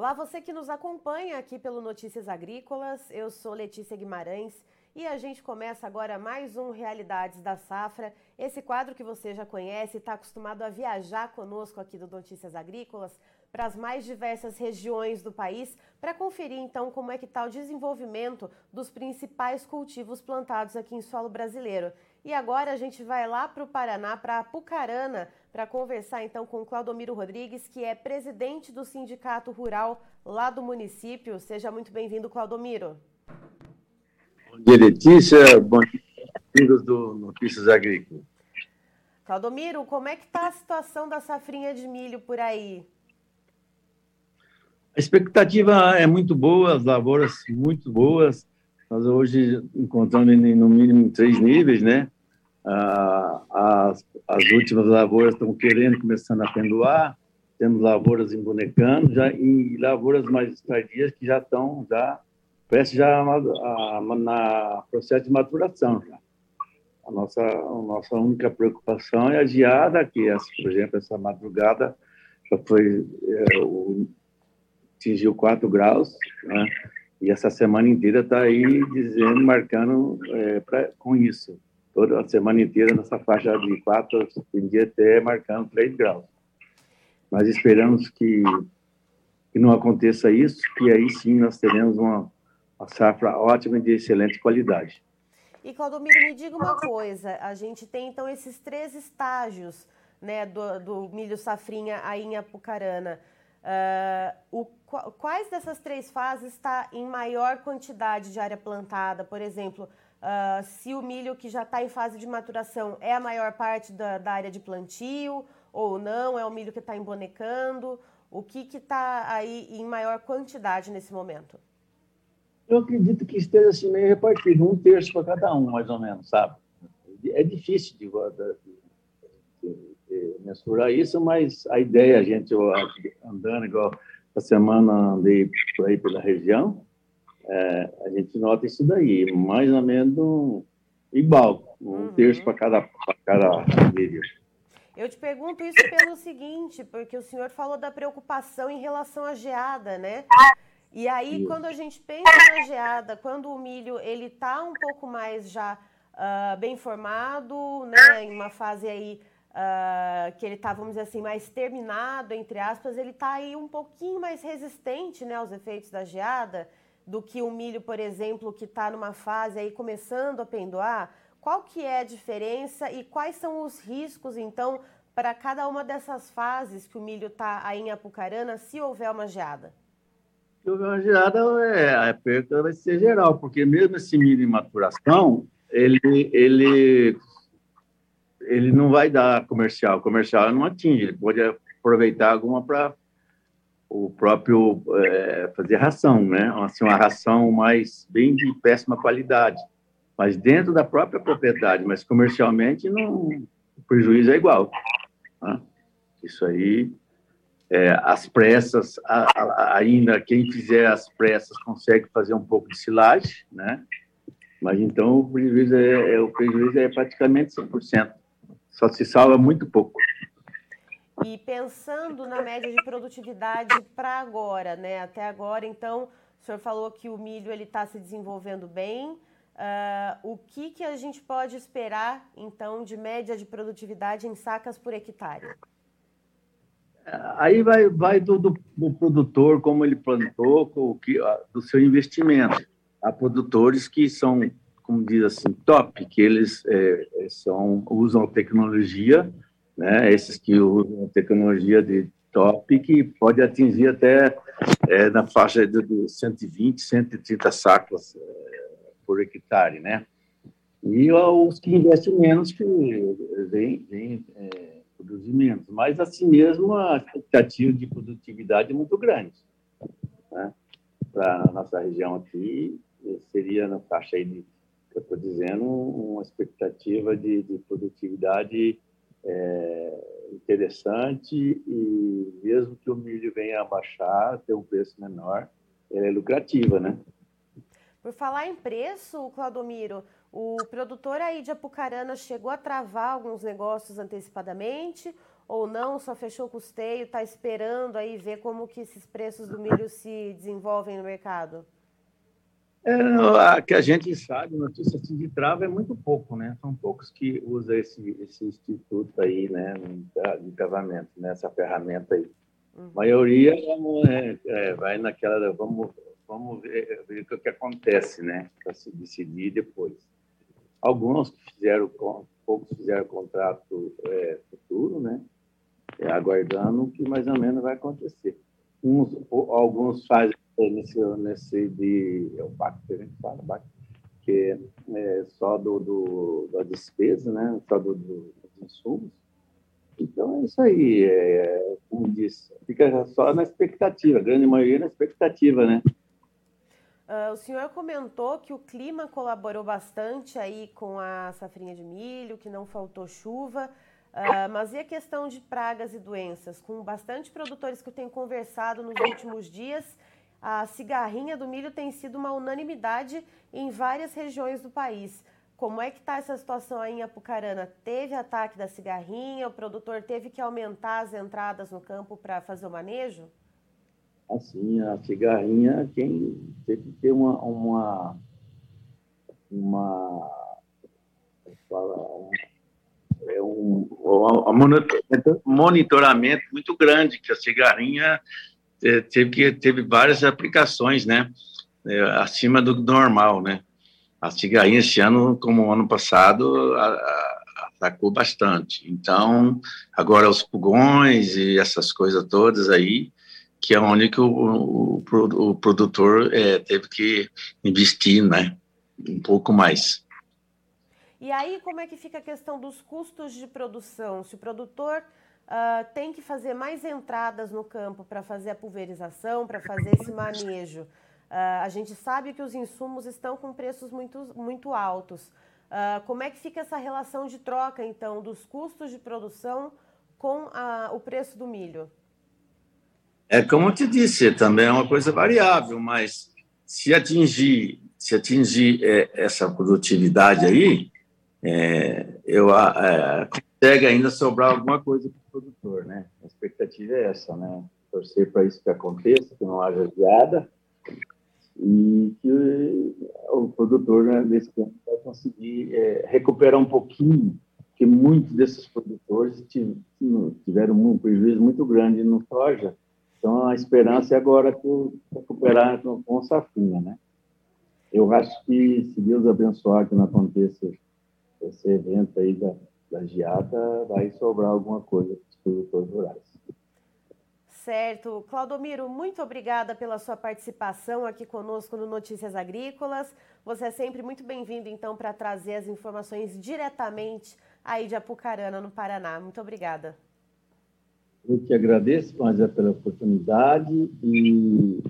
Olá, você que nos acompanha aqui pelo Notícias Agrícolas. Eu sou Letícia Guimarães e a gente começa agora mais um Realidades da Safra. Esse quadro que você já conhece, está acostumado a viajar conosco aqui do Notícias Agrícolas para as mais diversas regiões do país para conferir então como é que está o desenvolvimento dos principais cultivos plantados aqui em solo brasileiro. E agora a gente vai lá para o Paraná, para Apucarana, para conversar então com Claudomiro Rodrigues, que é presidente do Sindicato Rural lá do município. Seja muito bem-vindo, Claudomiro. Bom dia, Letícia. Bom dia, amigos do Notícias Agrícolas. Claudomiro, como é que está a situação da safrinha de milho por aí? A expectativa é muito boa, as lavouras muito boas. Nós hoje encontramos no mínimo três níveis, né? Ah, as, as últimas lavouras estão querendo, começando a penduar, temos lavouras embonecando, já, e lavouras mais tardias que já estão, já, parece já a, na processo de maturação. Já. A nossa, a nossa única preocupação é a geada, que, por exemplo, essa madrugada já foi, é, o, atingiu 4 graus, né? E essa semana inteira está aí dizendo, marcando é, pra, com isso. Toda a semana inteira nessa faixa de 4, tem dia até marcando 3 graus. Mas esperamos que, que não aconteça isso, que aí sim nós teremos uma, uma safra ótima e de excelente qualidade. E Claudomiro, me diga uma coisa, a gente tem então esses três estágios né, do, do milho safrinha aí em Apucarana. Uh, o, quais dessas três fases está em maior quantidade de área plantada? Por exemplo, uh, se o milho que já está em fase de maturação é a maior parte da, da área de plantio ou não, é o milho que está embonecando? O que está aí em maior quantidade nesse momento? Eu acredito que esteja assim meio repartido, um terço para cada um, mais ou menos, sabe? É difícil de, de, mensurar isso, mas a ideia, a gente andando igual a semana andei por aí pela região, é, a gente nota isso daí, mais ou menos igual, um uhum. terço para cada, cada vídeo. Eu te pergunto isso pelo seguinte, porque o senhor falou da preocupação em relação à geada, né? E aí, isso. quando a gente pensa na geada, quando o milho ele está um pouco mais já uh, bem formado, né, em uma fase aí uh, que ele está, vamos dizer assim, mais terminado, entre aspas, ele está aí um pouquinho mais resistente né, aos efeitos da geada do que o milho, por exemplo, que está numa fase aí começando a pendoar. Qual que é a diferença e quais são os riscos, então, para cada uma dessas fases que o milho está aí em Apucarana, se houver uma geada? Se houver uma geada, é, a perda vai ser geral, porque mesmo esse milho em maturação, ele, ele ele não vai dar comercial. O comercial não atinge, ele pode aproveitar alguma para o próprio é, fazer ração, né? Assim, uma ração mais bem de péssima qualidade, mas dentro da própria propriedade, mas comercialmente não, o prejuízo é igual. Né? Isso aí, é, as pressas, a, a, ainda quem fizer as pressas consegue fazer um pouco de silagem, né? Mas então o prejuízo é, é o prejuízo é praticamente 100% só se salva muito pouco. E pensando na média de produtividade para agora, né? Até agora, então, o senhor falou que o milho ele está se desenvolvendo bem. Uh, o que, que a gente pode esperar, então, de média de produtividade em sacas por hectare? Aí vai, vai do, do, do produtor, como ele plantou, o que, do seu investimento. Há produtores que são como diz assim, top, que eles é, são, usam tecnologia, né, esses que usam tecnologia de top, que pode atingir até é, na faixa de, de 120, 130 sacos é, por hectare, né? E os que investem menos, que vêm, vêm é, produzir menos. Mas, assim mesmo, a expectativa de produtividade é muito grande. Né? Para a nossa região aqui, seria na faixa aí de eu estou dizendo uma expectativa de, de produtividade é, interessante e mesmo que o milho venha a baixar, ter um preço menor, é lucrativa, né? Por falar em preço, Claudomiro, o produtor aí de Apucarana chegou a travar alguns negócios antecipadamente ou não, só fechou o custeio, está esperando aí ver como que esses preços do milho se desenvolvem no mercado? É, que a gente sabe, notícia assim de trava é muito pouco, né? São poucos que usam esse, esse instituto aí, né, de casamento, né? essa ferramenta aí. Uhum. A maioria é, é, vai naquela, vamos, vamos ver, ver o que acontece, né? Para se decidir depois. Alguns que fizeram, poucos fizeram contrato é, futuro, né? É, aguardando o que mais ou menos vai acontecer. Uns, alguns fazem nesse, nesse de é o pacto que a gente fala, BAC, que é só do, do, da despesa, né? Só do, do, dos insumos. Então é isso aí, é, como disse, fica só na expectativa, a grande maioria na expectativa, né? Uh, o senhor comentou que o clima colaborou bastante aí com a safrinha de milho, que não faltou chuva. Uh, mas e a questão de pragas e doenças? Com bastante produtores que eu tenho conversado nos últimos dias, a cigarrinha do milho tem sido uma unanimidade em várias regiões do país. Como é que está essa situação aí em Apucarana? Teve ataque da cigarrinha? O produtor teve que aumentar as entradas no campo para fazer o manejo? Assim, a cigarrinha, quem teve que ter uma, uma, uma fala, é um, um monitoramento muito grande, que a cigarrinha teve, que, teve várias aplicações, né, é, acima do normal, né. A cigarrinha esse ano, como o ano passado, a, a, atacou bastante. Então, agora os pulgões e essas coisas todas aí, que é onde que o, o, o produtor é, teve que investir, né, um pouco mais. E aí, como é que fica a questão dos custos de produção? Se o produtor uh, tem que fazer mais entradas no campo para fazer a pulverização, para fazer esse manejo, uh, a gente sabe que os insumos estão com preços muito, muito altos. Uh, como é que fica essa relação de troca, então, dos custos de produção com a, o preço do milho? É como eu te disse, também é uma coisa variável, mas se atingir, se atingir é, essa produtividade aí, é, eu é, consegue ainda sobrar alguma coisa para o produtor, né? A expectativa é essa, né? Torcer para isso que aconteça, que não haja geada e que o produtor né, desse campo vai conseguir é, recuperar um pouquinho, porque muitos desses produtores tiveram um prejuízo muito grande no soja então, a esperança é agora recuperar com, com safrinha, né? Eu acho que, se Deus abençoar que não aconteça esse evento aí da, da geada, vai sobrar alguma coisa para os produtores rurais. Certo. Claudomiro, muito obrigada pela sua participação aqui conosco no Notícias Agrícolas. Você é sempre muito bem-vindo, então, para trazer as informações diretamente aí de Apucarana, no Paraná. Muito obrigada. Eu que agradeço, é pela oportunidade e,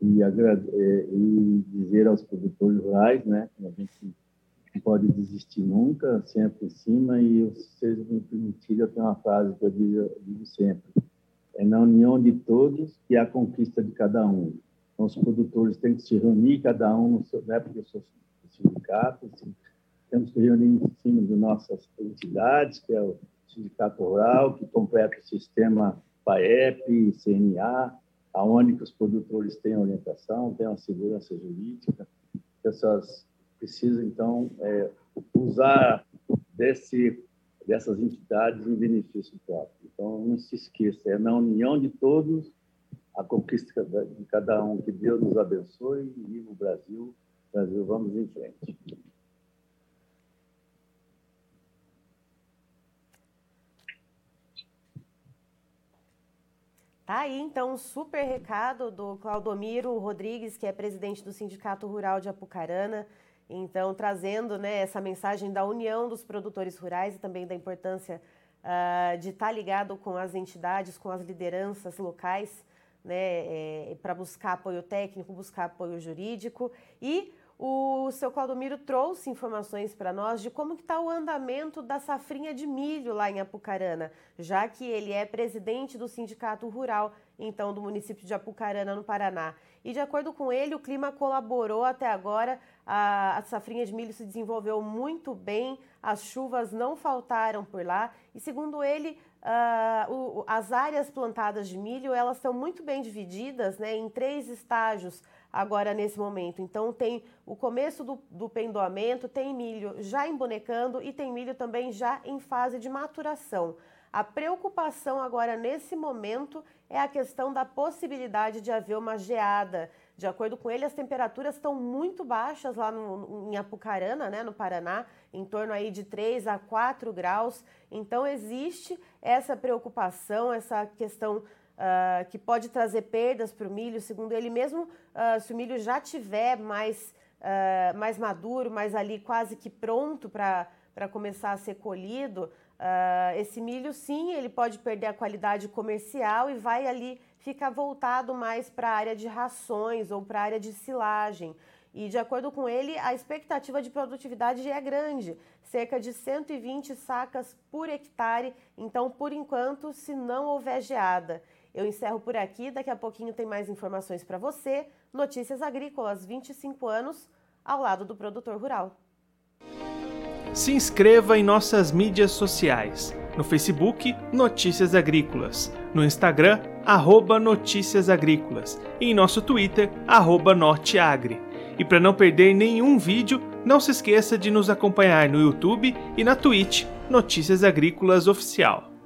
e, é, e, dizer aos produtores rurais, né, que a gente não pode desistir nunca, sempre em cima, e vocês me permitirem, eu tenho uma frase que eu digo, eu digo sempre, é na união de todos que há a conquista de cada um. Então, os produtores têm que se reunir, cada um no seu, né, porque eu sou sindicato, assim, temos que reunir em cima de nossas entidades, que é o Sindicato Rural, que completa o sistema PAEP, CNA, aonde que os produtores têm orientação, têm uma segurança jurídica. Pessoas precisam, então, é, usar desse, dessas entidades em benefício próprio. Então, não se esqueça, é na união de todos a conquista de cada um. Que Deus nos abençoe e viva o Brasil. Brasil, vamos em frente. Tá aí, então, um super recado do Claudomiro Rodrigues, que é presidente do Sindicato Rural de Apucarana. Então, trazendo né, essa mensagem da união dos produtores rurais e também da importância uh, de estar tá ligado com as entidades, com as lideranças locais, né, é, para buscar apoio técnico, buscar apoio jurídico. E o seu Claudomiro trouxe informações para nós de como está o andamento da safrinha de milho lá em Apucarana, já que ele é presidente do Sindicato Rural, então, do município de Apucarana, no Paraná. E de acordo com ele, o clima colaborou até agora. A, a safrinha de milho se desenvolveu muito bem, as chuvas não faltaram por lá. E segundo ele o, as áreas plantadas de milho elas estão muito bem divididas né, em três estágios agora nesse momento. Então tem o começo do, do pendoamento, tem milho já embonecando e tem milho também já em fase de maturação. A preocupação agora nesse momento é a questão da possibilidade de haver uma geada. De acordo com ele, as temperaturas estão muito baixas lá no, em Apucarana, né, no Paraná, em torno aí de 3 a 4 graus. Então existe essa preocupação, essa questão uh, que pode trazer perdas para o milho. Segundo ele mesmo, uh, se o milho já tiver mais, uh, mais maduro, mais ali quase que pronto para começar a ser colhido, esse milho sim, ele pode perder a qualidade comercial e vai ali ficar voltado mais para a área de rações ou para a área de silagem. E, de acordo com ele, a expectativa de produtividade é grande, cerca de 120 sacas por hectare. Então, por enquanto, se não houver geada. Eu encerro por aqui, daqui a pouquinho tem mais informações para você. Notícias Agrícolas, 25 anos, ao lado do produtor rural. Se inscreva em nossas mídias sociais. No Facebook, Notícias Agrícolas. No Instagram, arroba Notícias Agrícolas. E em nosso Twitter, arroba Norteagri. E para não perder nenhum vídeo, não se esqueça de nos acompanhar no YouTube e na Twitch Notícias Agrícolas Oficial.